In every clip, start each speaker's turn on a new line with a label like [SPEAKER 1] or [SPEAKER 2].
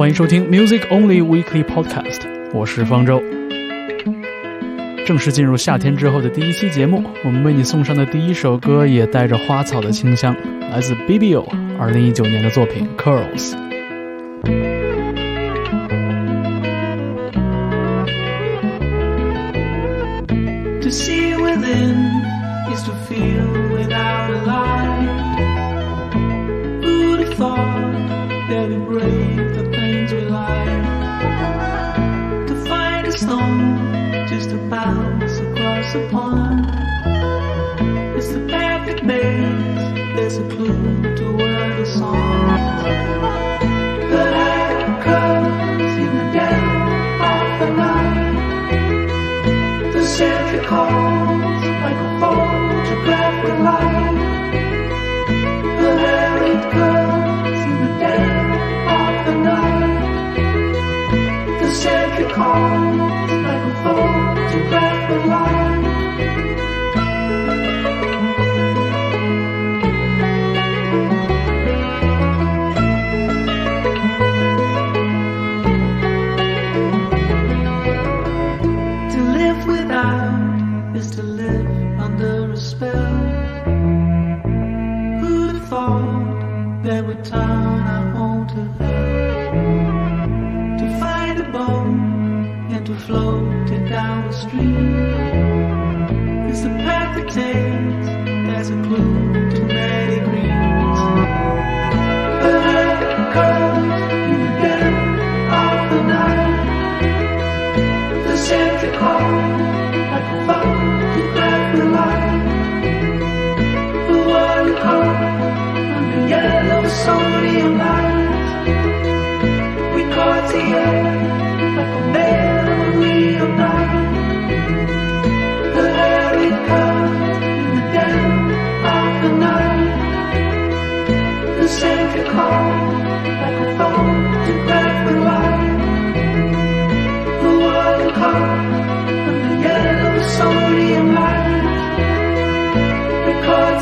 [SPEAKER 1] 欢迎收听 Music Only Weekly Podcast，我是方舟。正式进入夏天之后的第一期节目，我们为你送上的第一首歌也带着花草的清香，来自 Bibio 二零一九年的作品《Curls》。like a photograph with. The hair it curls in the dead of the night. The circuit like a photograph with.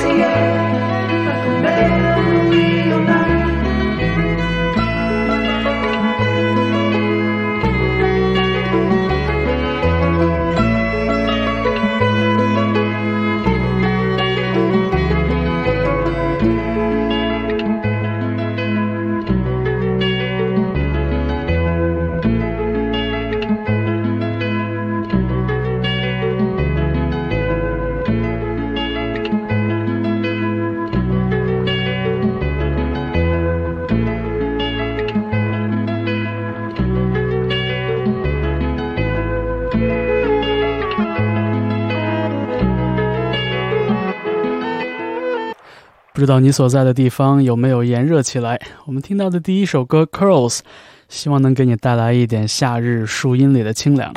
[SPEAKER 1] 不知道你所在的地方有没有炎热起来？我们听到的第一首歌《Curls》，希望能给你带来一点夏日树荫里的清凉。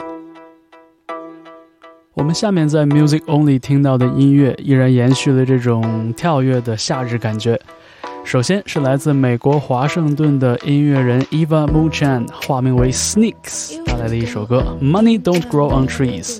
[SPEAKER 1] 我们下面在 Music Only 听到的音乐依然延续了这种跳跃的夏日感觉。首先是来自美国华盛顿的音乐人 Eva Muchan，化名为 Sneaks 带来的一首歌《Money Don't Grow on Trees》。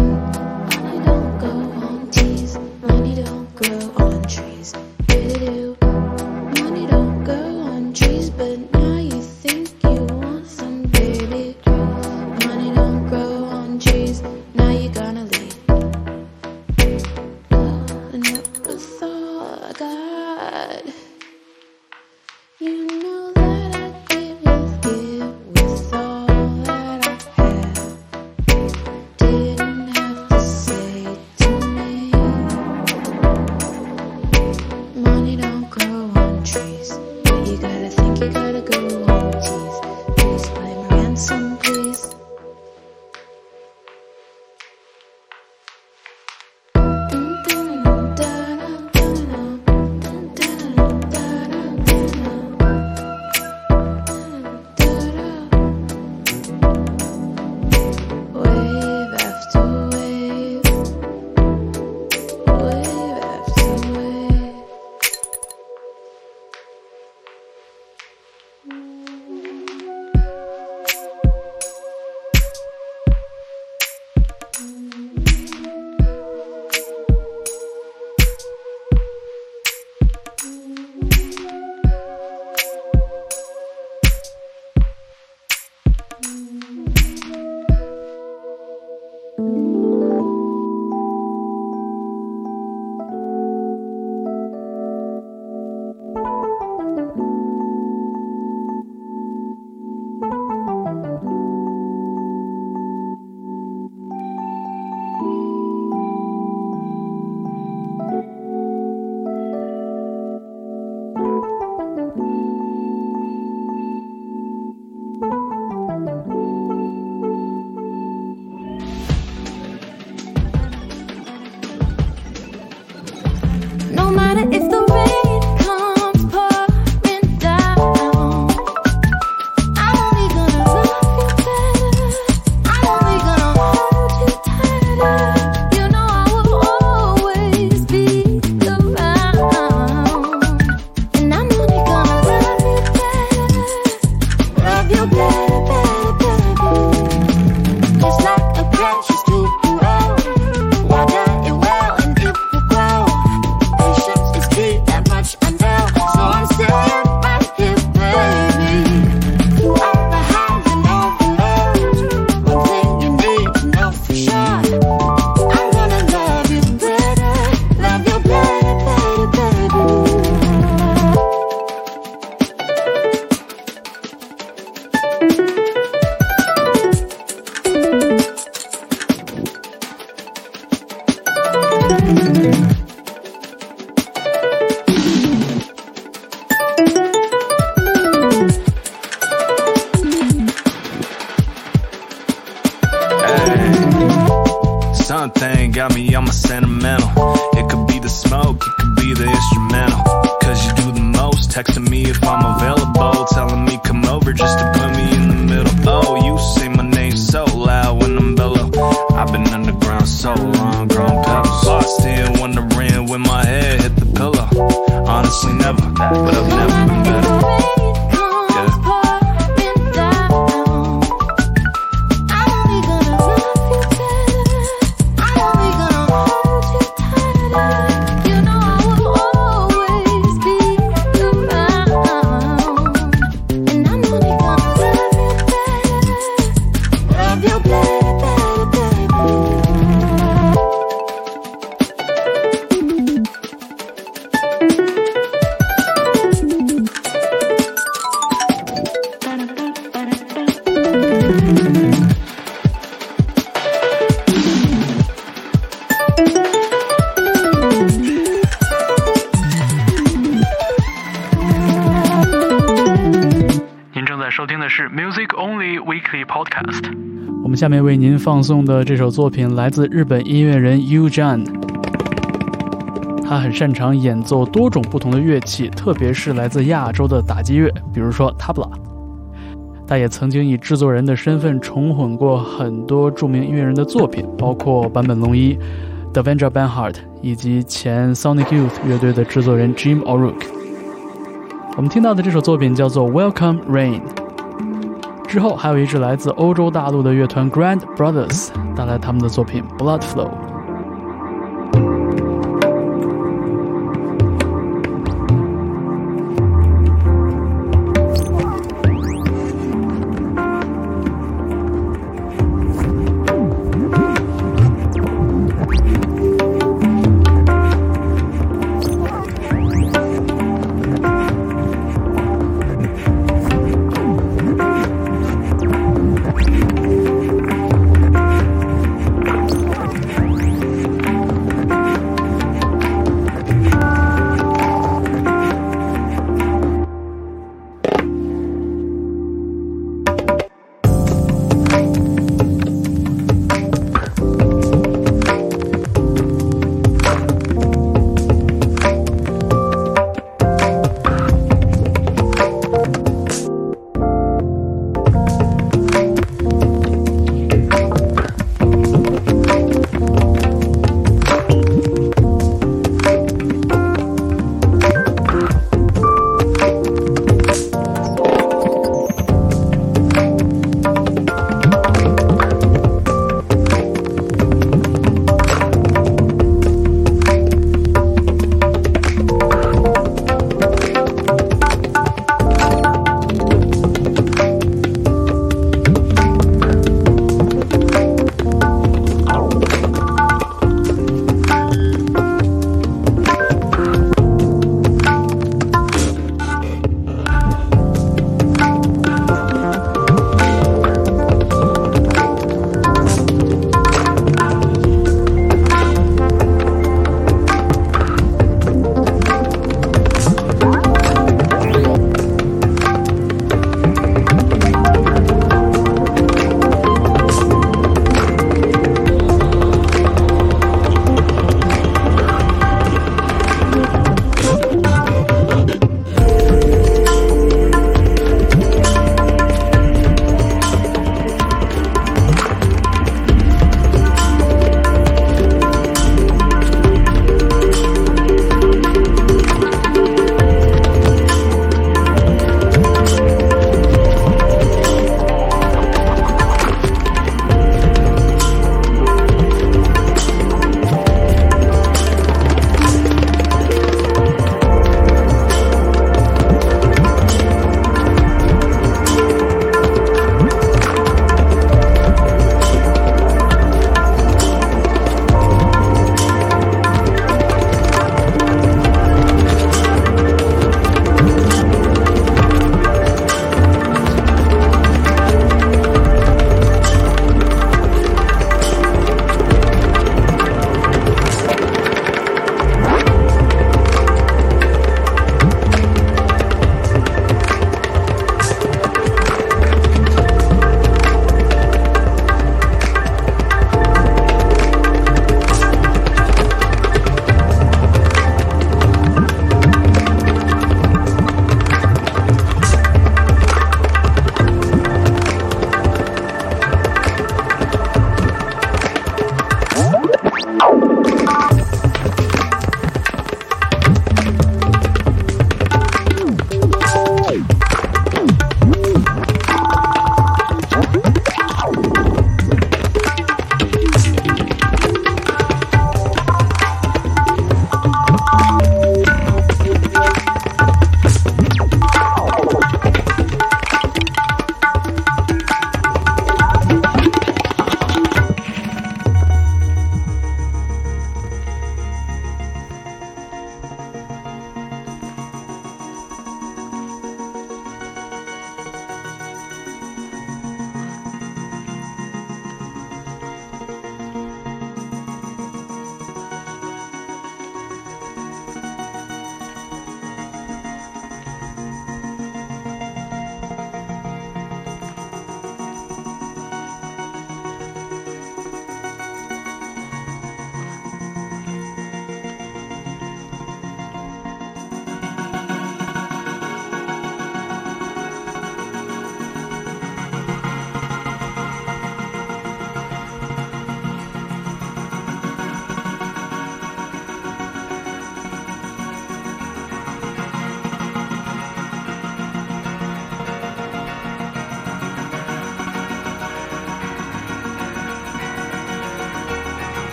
[SPEAKER 2] 下面为您放送的这首作品来自日本音乐人 Yu Jan。他很擅长演奏多种不同的乐器，特别是来自亚洲的打击乐，比如说 tabla。他也曾经以制作人的身份重混过很多著名音乐人的作品，包括坂本龙一、Devendra Banhart 以及前 Sonic Youth 乐队的制作人 Jim O'Rourke。我们听到的这首作品叫做 Welcome Rain。之后还有一支来自欧洲大陆的乐团 Grand Brothers 带来他们的作品 Blood Flow。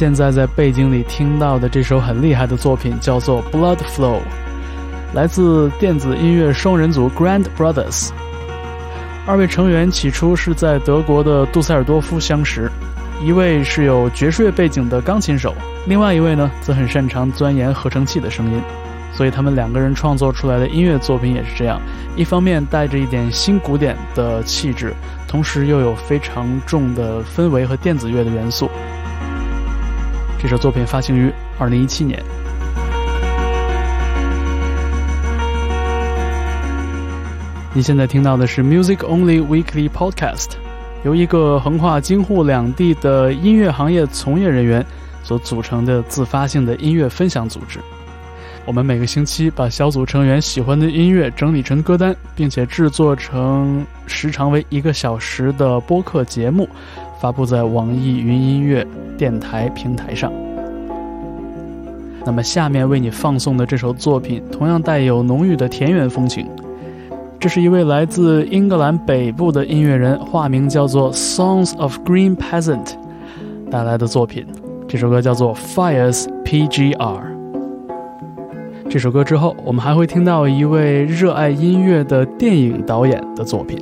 [SPEAKER 2] 现在在背景里听到的这首很厉害的作品叫做《Blood Flow》，来自电子音乐双人组 Grand Brothers。二位成员起初是在德国的杜塞尔多夫相识，一位是有爵士乐背景的钢琴手，另外一位呢则很擅长钻研合成器的声音。所以他们两个人创作出来的音乐作品也是这样，一方面带着一点新古典的气质，同时又有非常重的氛围和电子乐的元素。这首作品发行于二零一七年。你现在听到的是 Music Only Weekly Podcast，由一个横跨京沪两地的音乐行业从业人员所组成的自发性的音乐分享组织。我们每个星期把小组成员喜欢的音乐整理成歌单，并且制作成时长为一个小时的播客节目，发布在网易云音乐电台平台上。那么，下面为你放送的这首作品同样带有浓郁的田园风情。这是一位来自英格兰北部的音乐人，化名叫做 Songs of Green Peasant 带来的作品。这首歌叫做 Fires PGR。这首歌之后，我们还会听到一位热爱音乐的电影导演的作品。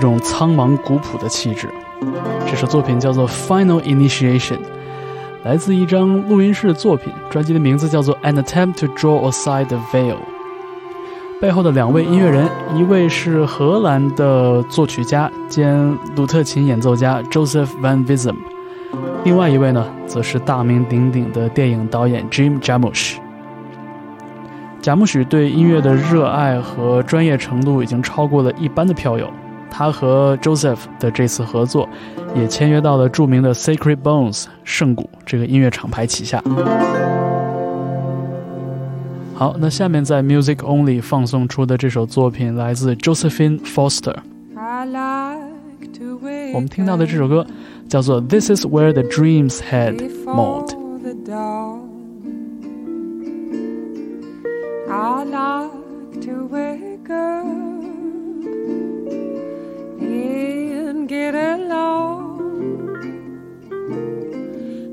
[SPEAKER 2] 这种苍茫古朴的气质。这首作品叫做《Final Initiation》，来自一张录音室作品，专辑的名字叫做《An Attempt to Draw Aside the Veil》。背后的两位音乐人，一位是荷兰的作曲家兼鲁特琴演奏家 Joseph Van Wissem，另外一位呢，则是大名鼎鼎的电影导演 Jim Jarmusch。贾木许对音乐的热爱和专业程度已经超过了一般的票友。他和 Joseph 的这次合作，也签约到了着名的 Sacred Bones 圣谷这个音乐厂牌旗下。 好，那下面在 Music Only 放送出的这首作品来自 Josephine Foster。
[SPEAKER 3] I like to wake
[SPEAKER 2] 我们听到的这首歌叫做《This Is Where the Dreams Head
[SPEAKER 3] before
[SPEAKER 2] Mode》。
[SPEAKER 3] the dawn. I like to wake up get along.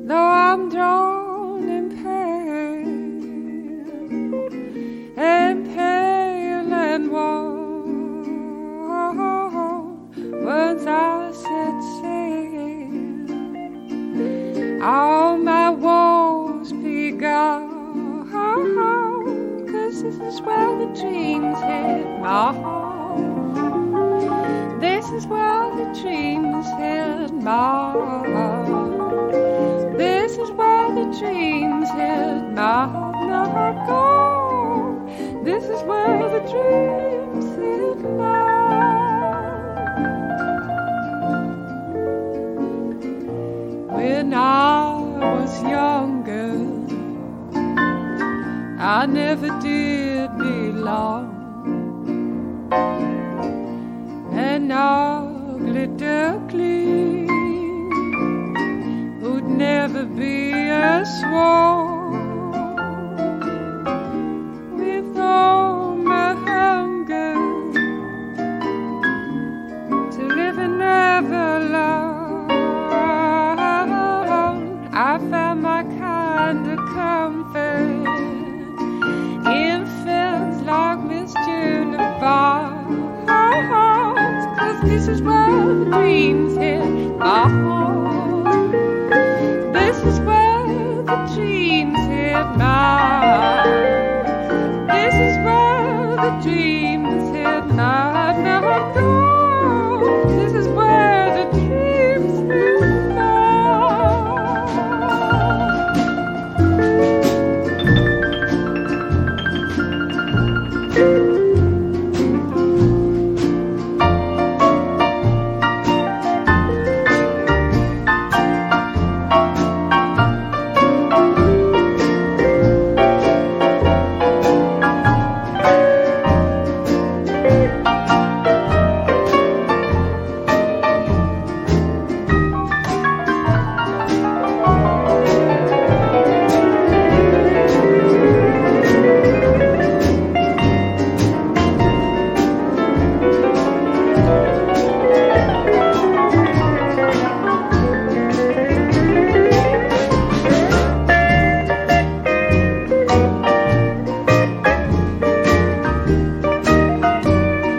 [SPEAKER 3] Though I'm drawn in pain and pale and worn, once I set sail all my woes be gone. Cause this is where the dreams hit my heart this is where the dreams hit my. This is where the dreams hit my now. Go. This is where the dreams hit my. When I was younger, I never did.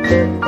[SPEAKER 3] The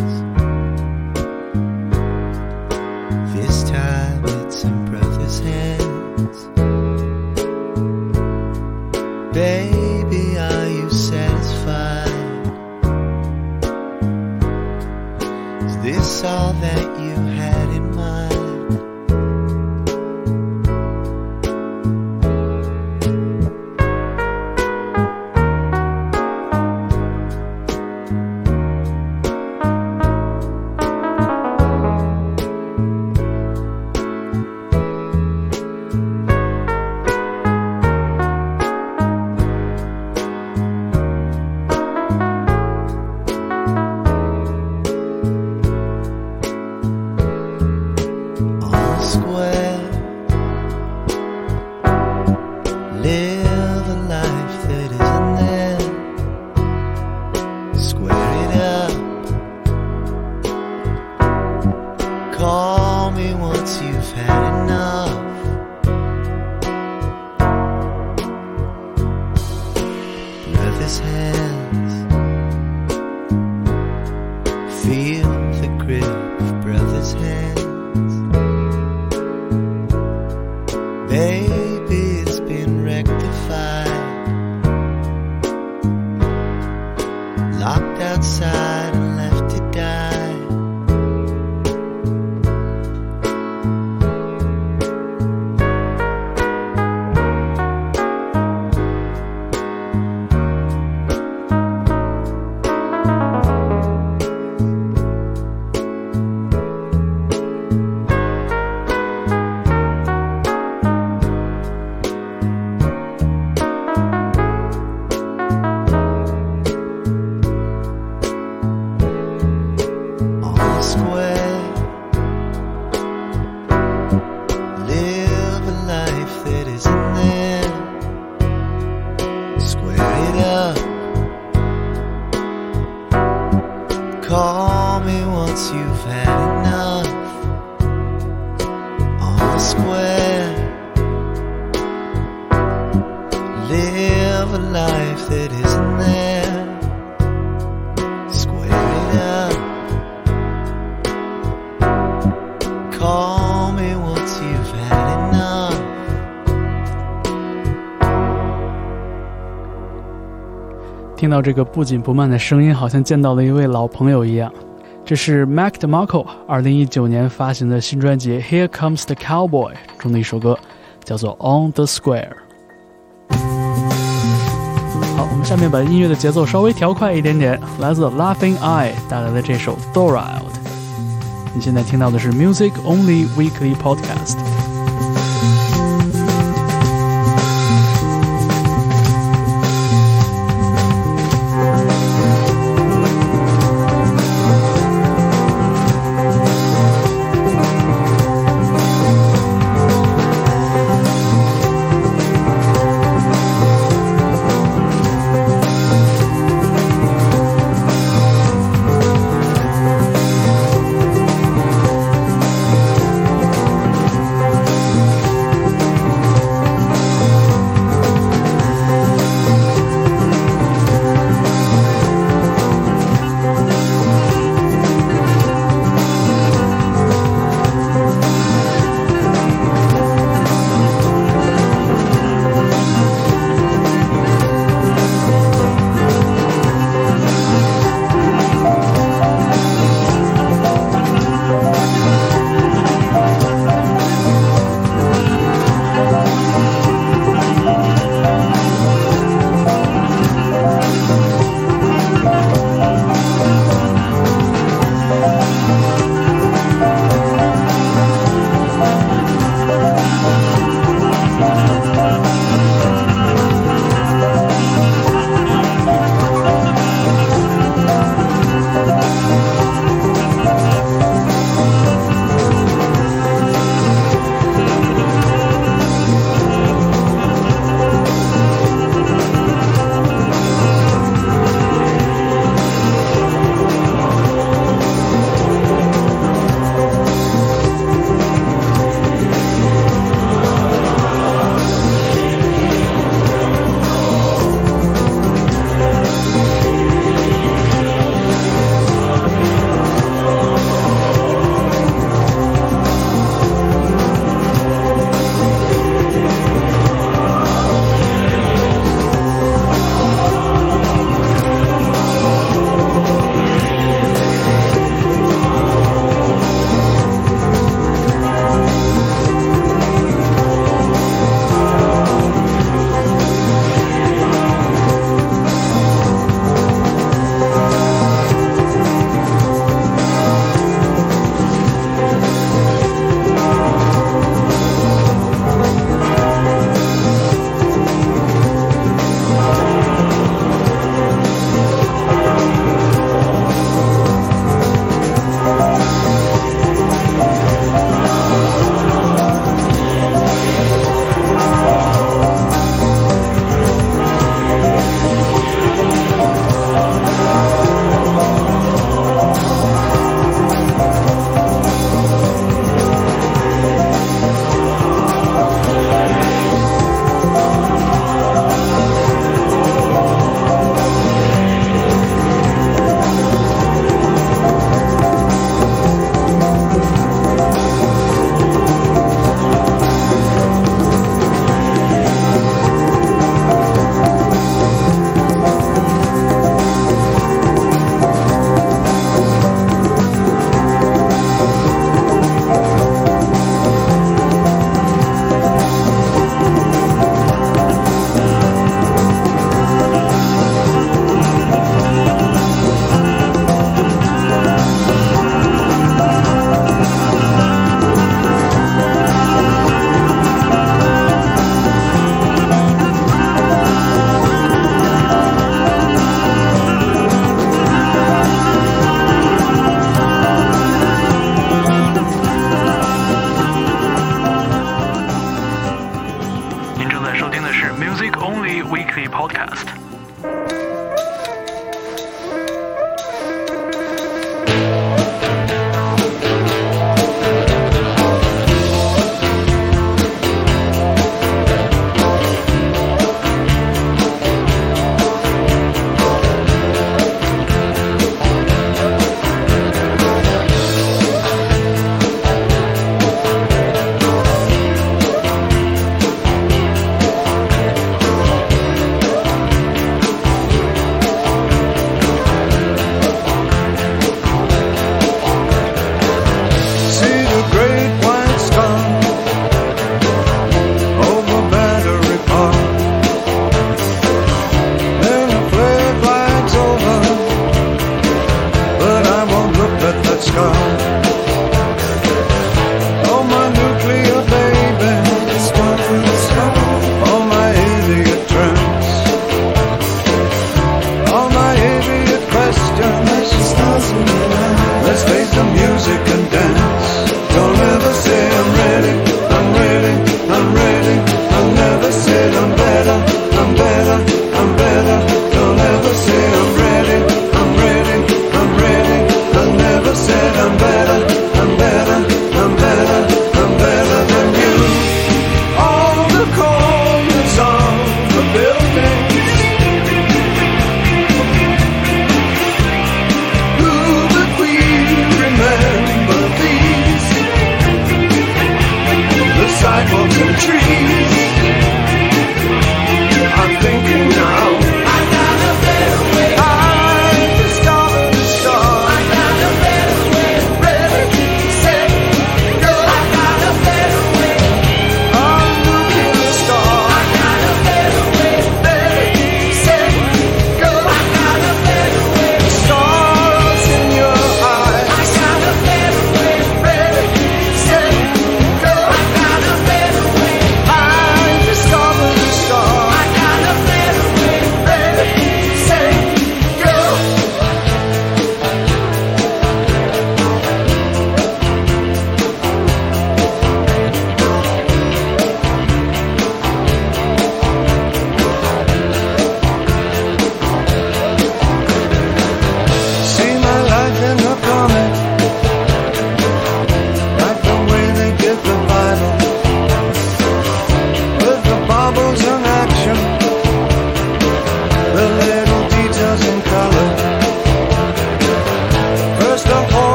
[SPEAKER 4] Thanks.
[SPEAKER 2] 听到这个不紧不慢的声音，好像见到了一位老朋友一样。这是 Mac DeMarco 二零一九年发行的新专辑《Here Comes the Cowboy》中的一首歌，叫做《On the Square》。好，我们下面把音乐的节奏稍微调快一点点，来自 Laughing Eye 带来的这首《Thorild》。你现在听到的是 Music Only Weekly Podcast。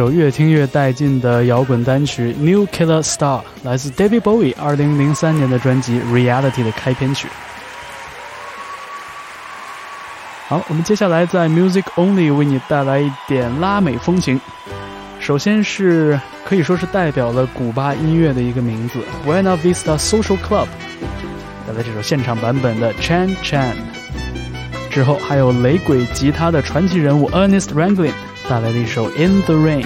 [SPEAKER 5] 首越听越带劲的摇滚单曲《New Killer Star》，来自 David Bowie 二零零三年的专辑《Reality》的开篇曲。好，我们接下来在 Music Only 为你带来一点拉美风情。首先是可以说是代表了古巴音乐的一个名字 ——Buena Vista Social Club，带来这首现场版本的《Chan Chan》。之后还有雷鬼吉他的传奇人物 Ernest Ranglin。带来了一首 In the Rain。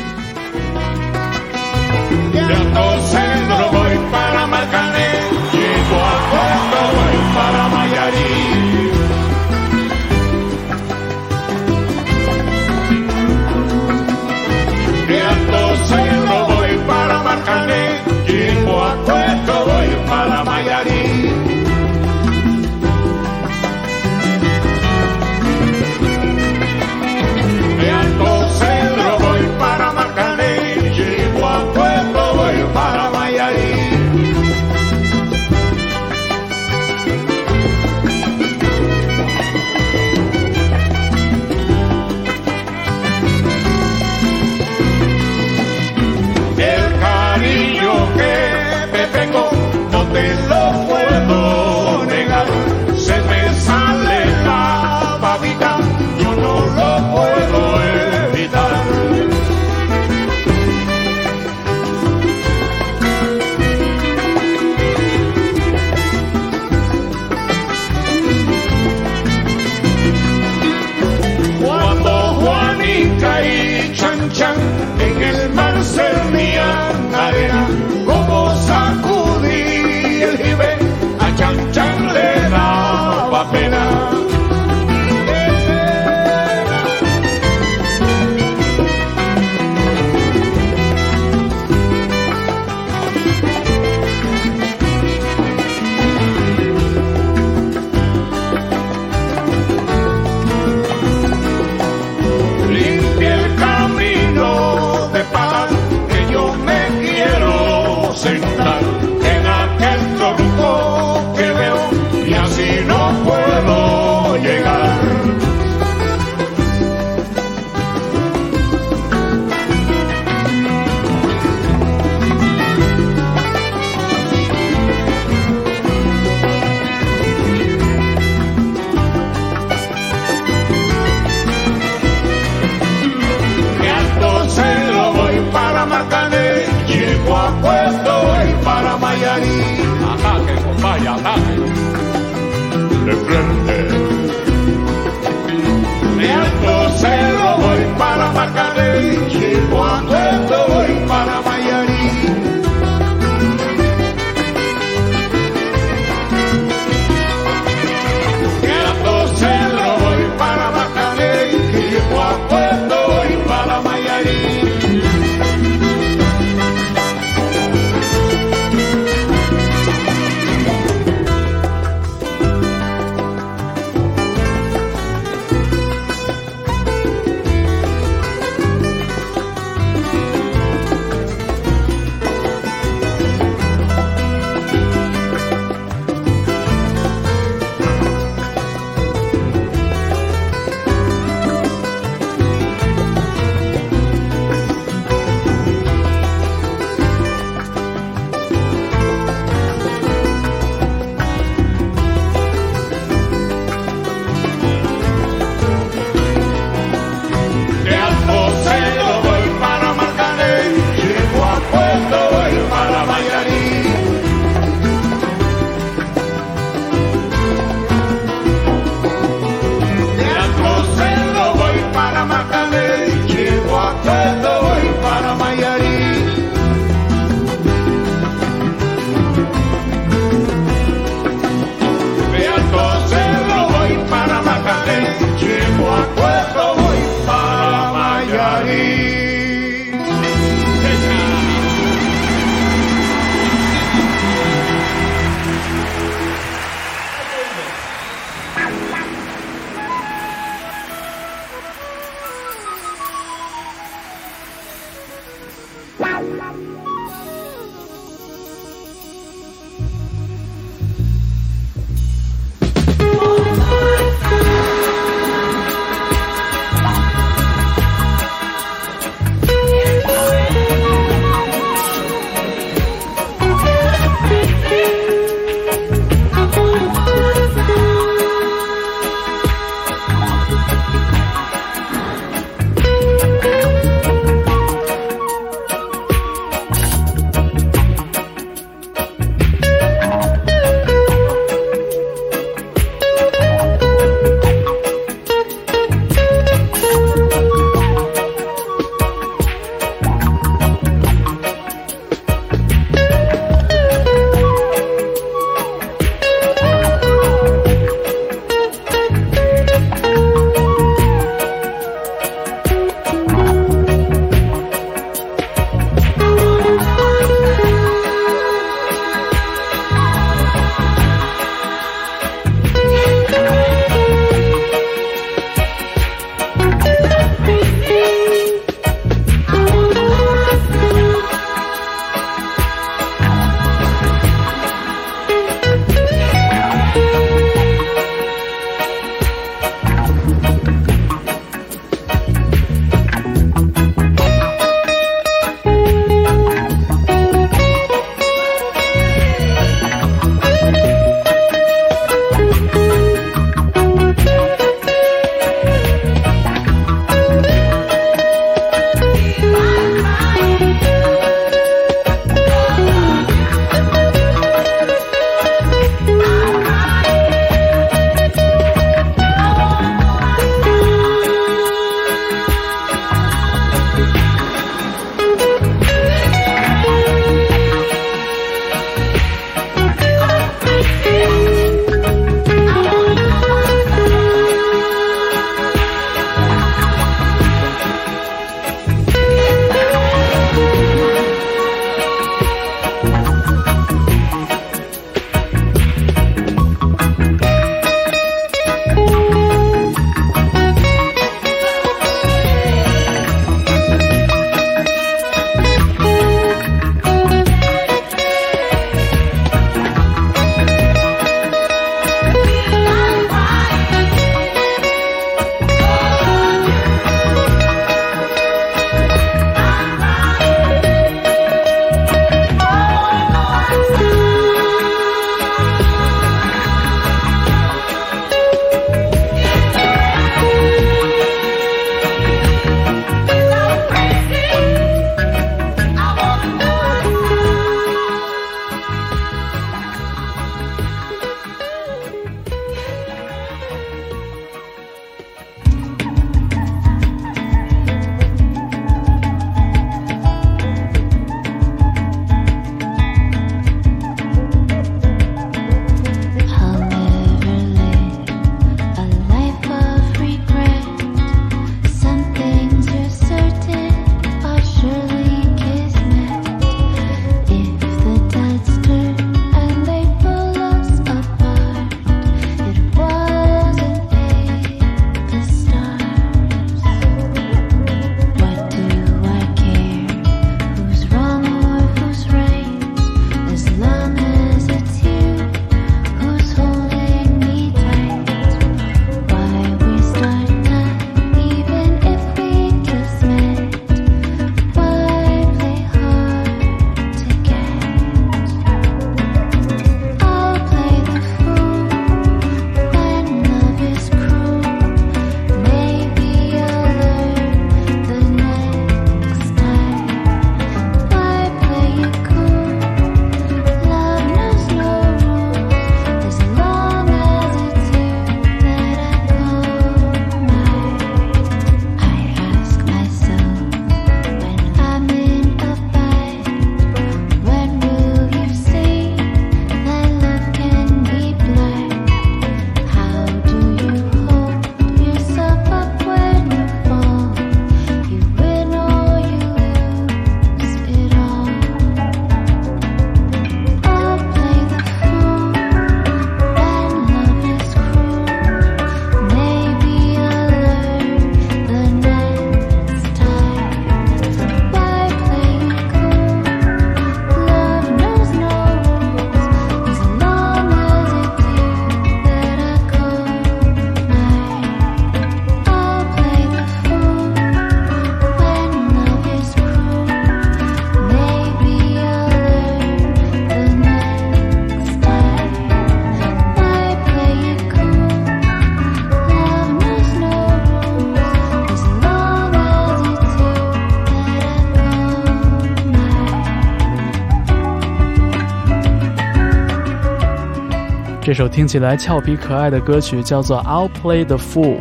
[SPEAKER 2] 这首听起来俏皮可爱的歌曲叫做《I'll Play the Fool》，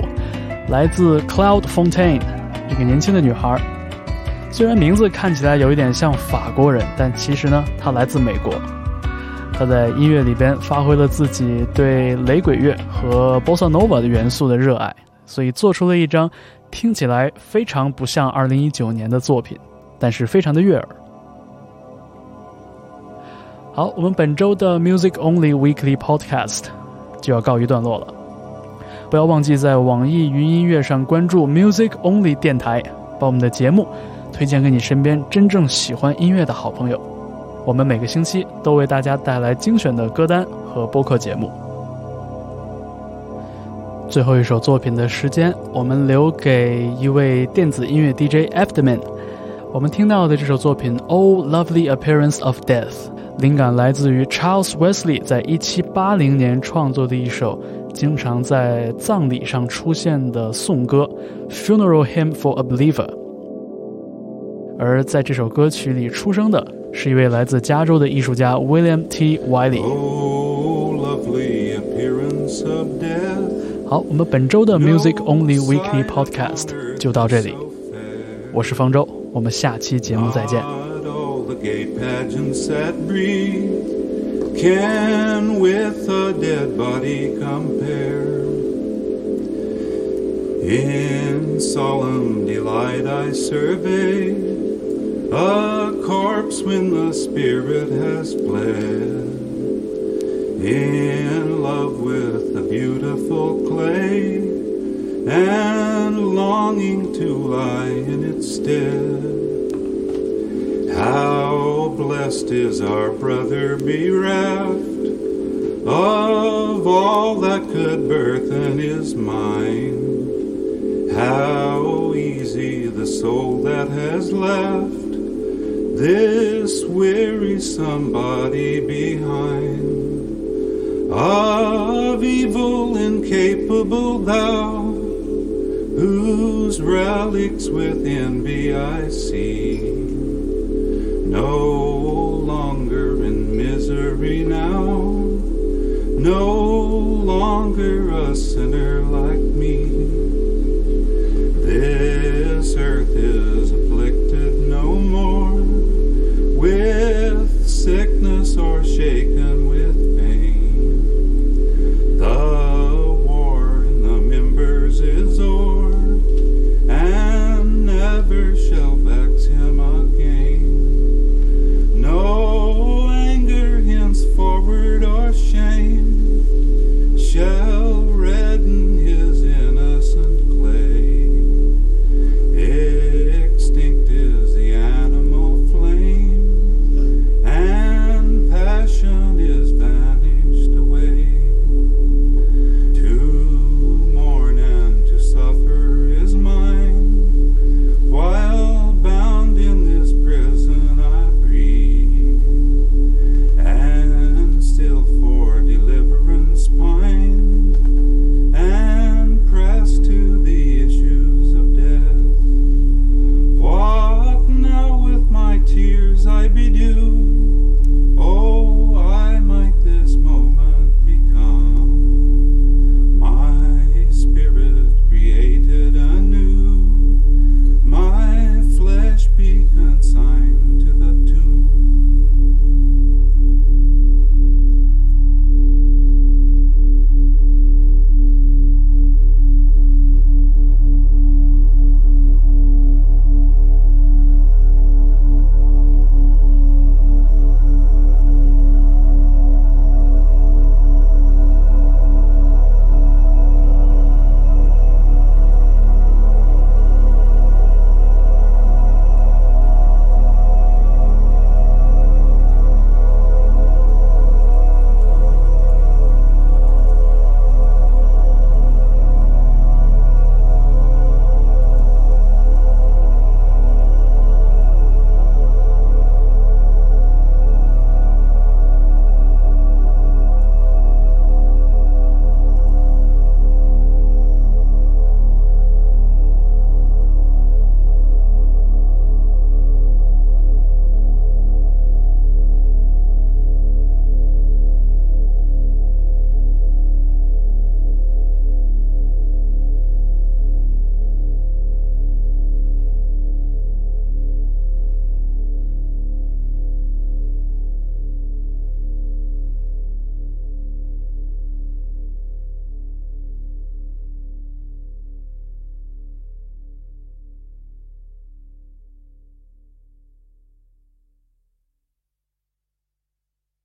[SPEAKER 2] 来自 Cloud Fontaine，一个年轻的女孩。虽然名字看起来有一点像法国人，但其实呢，她来自美国。她在音乐里边发挥了自己对雷鬼乐和 Bossa Nova 的元素的热爱，所以做出了一张听起来非常不像2019年的作品，但是非常的悦耳。好，我们本周的 Music Only Weekly Podcast 就要告一段落了。不要忘记在网易云音乐上关注 Music Only 电台，把我们的节目推荐给你身边真正喜欢音乐的好朋友。我们每个星期都为大家带来精选的歌单和播客节目。最后一首作品的时间，我们留给一位电子音乐 DJ Afterman。我们听到的这首作品《Oh Lovely Appearance of Death》。灵感来自于 Charles Wesley 在一七八零年创作的一首经常在葬礼上出现的颂歌《Funeral Hymn for a Believer》。而在这首歌曲里出生的是一位来自加州的艺术家 William T. Wiley。
[SPEAKER 6] Oh, lovely appearance of death.
[SPEAKER 2] 好，我们本周的 Music Only Weekly Podcast 就到这里，我是方舟，我们下期节目再见。
[SPEAKER 6] Not all the gay pageants that breathe can with a dead body compare. In solemn delight I survey a corpse when the spirit has fled. In love with the beautiful clay and longing to lie in its stead. How blessed is our brother bereft of all that could burthen his mind. How easy the soul that has left this wearisome body behind. Of evil incapable thou, whose relics with envy I see. No longer in misery now, no